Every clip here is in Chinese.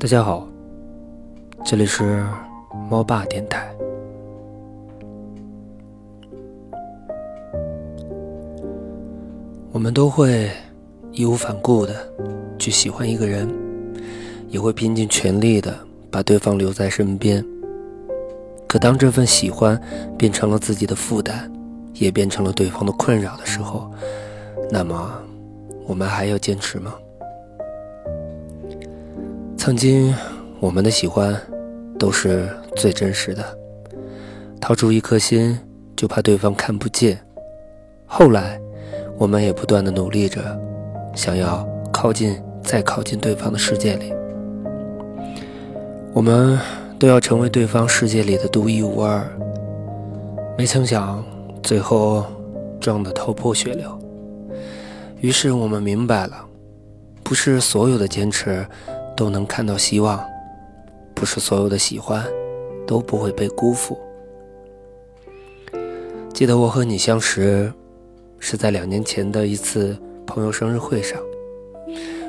大家好，这里是猫爸电台。我们都会义无反顾的去喜欢一个人，也会拼尽全力的把对方留在身边。可当这份喜欢变成了自己的负担，也变成了对方的困扰的时候，那么我们还要坚持吗？曾经，我们的喜欢都是最真实的，掏出一颗心，就怕对方看不见。后来，我们也不断的努力着，想要靠近，再靠近对方的世界里。我们都要成为对方世界里的独一无二。没曾想，最后撞得头破血流。于是我们明白了，不是所有的坚持。都能看到希望，不是所有的喜欢都不会被辜负。记得我和你相识，是在两年前的一次朋友生日会上。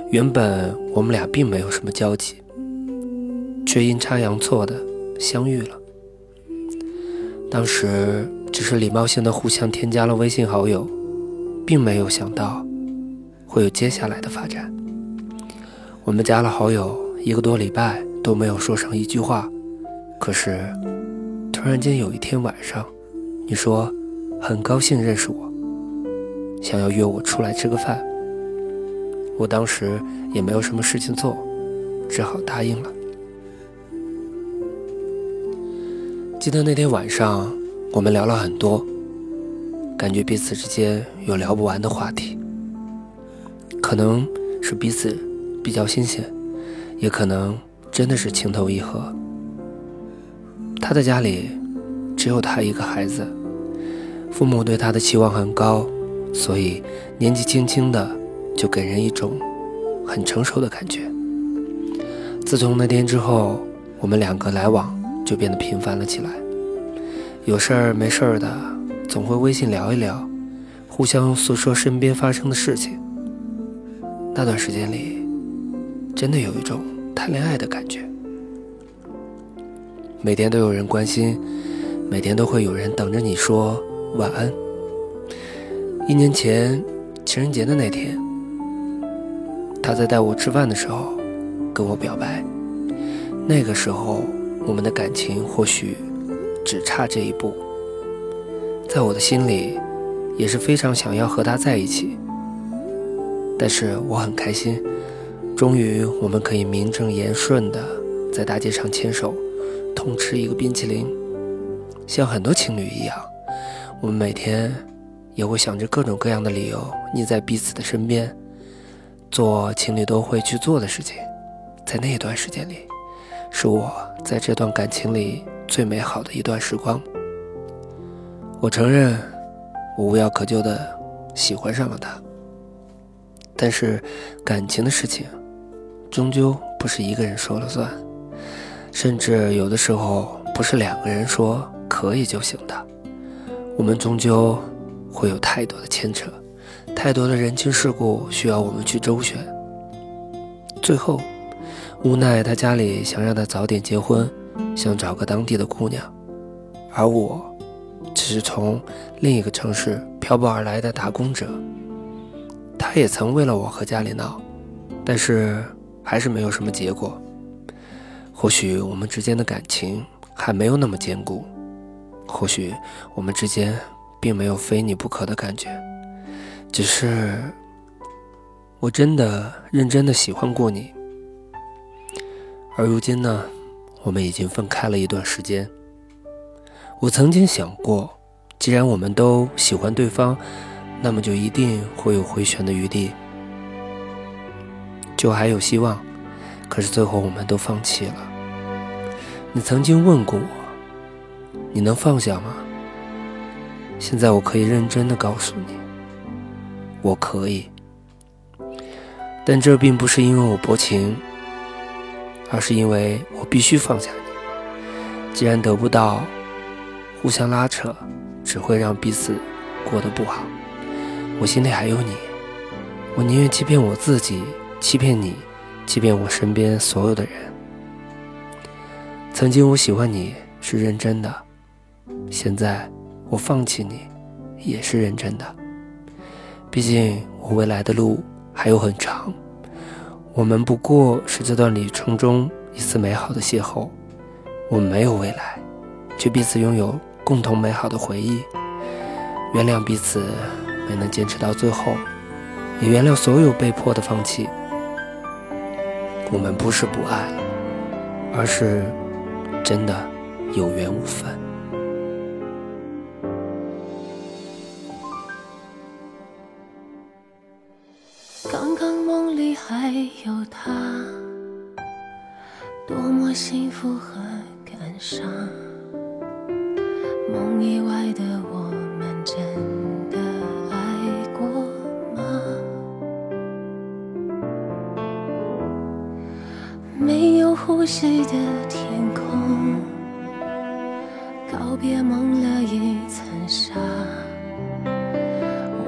原本我们俩并没有什么交集，却阴差阳错的相遇了。当时只是礼貌性的互相添加了微信好友，并没有想到会有接下来的发展。我们加了好友一个多礼拜都没有说上一句话，可是突然间有一天晚上，你说很高兴认识我，想要约我出来吃个饭。我当时也没有什么事情做，只好答应了。记得那天晚上我们聊了很多，感觉彼此之间有聊不完的话题，可能是彼此。比较新鲜，也可能真的是情投意合。他的家里只有他一个孩子，父母对他的期望很高，所以年纪轻轻的就给人一种很成熟的感觉。自从那天之后，我们两个来往就变得频繁了起来，有事儿没事儿的总会微信聊一聊，互相诉说身边发生的事情。那段时间里。真的有一种谈恋爱的感觉，每天都有人关心，每天都会有人等着你说晚安。一年前情人节的那天，他在带我吃饭的时候跟我表白，那个时候我们的感情或许只差这一步，在我的心里也是非常想要和他在一起，但是我很开心。终于，我们可以名正言顺的在大街上牵手，痛吃一个冰淇淋，像很多情侣一样。我们每天也会想着各种各样的理由腻在彼此的身边，做情侣都会去做的事情。在那一段时间里，是我在这段感情里最美好的一段时光。我承认，我无药可救的喜欢上了他，但是感情的事情。终究不是一个人说了算，甚至有的时候不是两个人说可以就行的。我们终究会有太多的牵扯，太多的人情世故需要我们去周旋。最后，无奈他家里想让他早点结婚，想找个当地的姑娘，而我只是从另一个城市漂泊而来的打工者。他也曾为了我和家里闹，但是。还是没有什么结果。或许我们之间的感情还没有那么坚固，或许我们之间并没有非你不可的感觉，只是我真的认真的喜欢过你。而如今呢，我们已经分开了一段时间。我曾经想过，既然我们都喜欢对方，那么就一定会有回旋的余地。就还有希望，可是最后我们都放弃了。你曾经问过我，你能放下吗？现在我可以认真的告诉你，我可以。但这并不是因为我薄情，而是因为我必须放下你。既然得不到，互相拉扯只会让彼此过得不好。我心里还有你，我宁愿欺骗我自己。欺骗你，欺骗我身边所有的人。曾经我喜欢你是认真的，现在我放弃你也是认真的。毕竟我未来的路还有很长，我们不过是这段旅程中一次美好的邂逅。我们没有未来，却彼此拥有共同美好的回忆。原谅彼此没能坚持到最后，也原谅所有被迫的放弃。我们不是不爱，而是真的有缘无分。刚刚梦里还有他，多么幸福和感伤。梦以外的我们真有呼吸的天空，告别蒙了一层纱，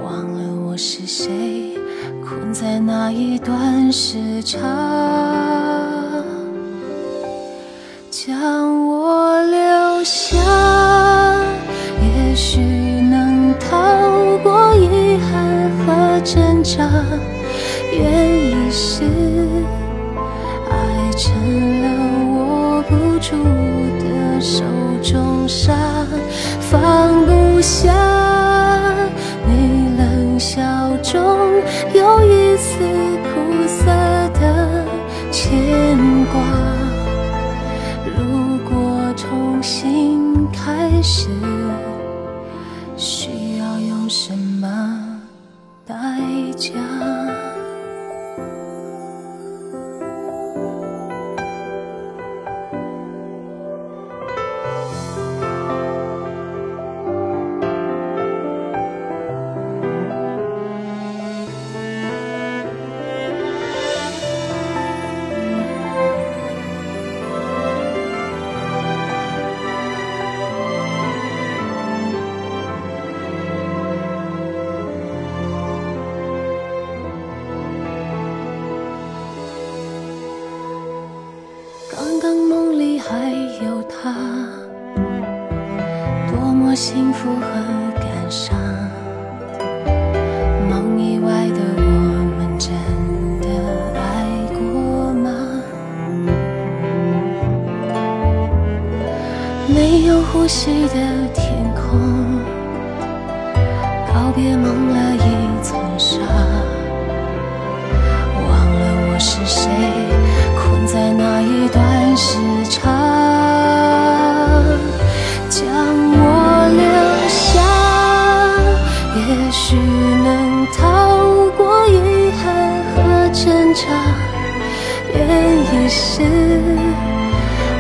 忘了我是谁，困在那一段时差，将我留下，也许能逃过遗憾和挣扎，愿意是。爱成了握不住的手中沙，放不下你冷笑中有一丝苦涩的没有呼吸的天空，告别蒙了一层纱，忘了我是谁。困在那一段时差，将我留下，也许能逃过遗憾和挣扎。愿意是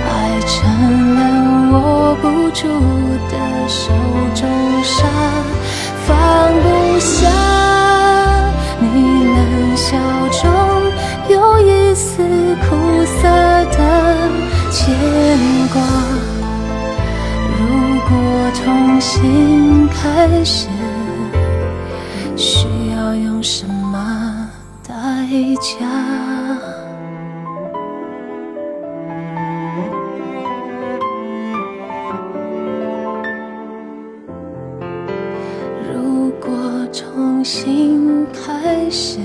爱成了握不住的手中沙，放不下你冷笑中有一丝苦涩的牵挂。如果重新开始，重新开始，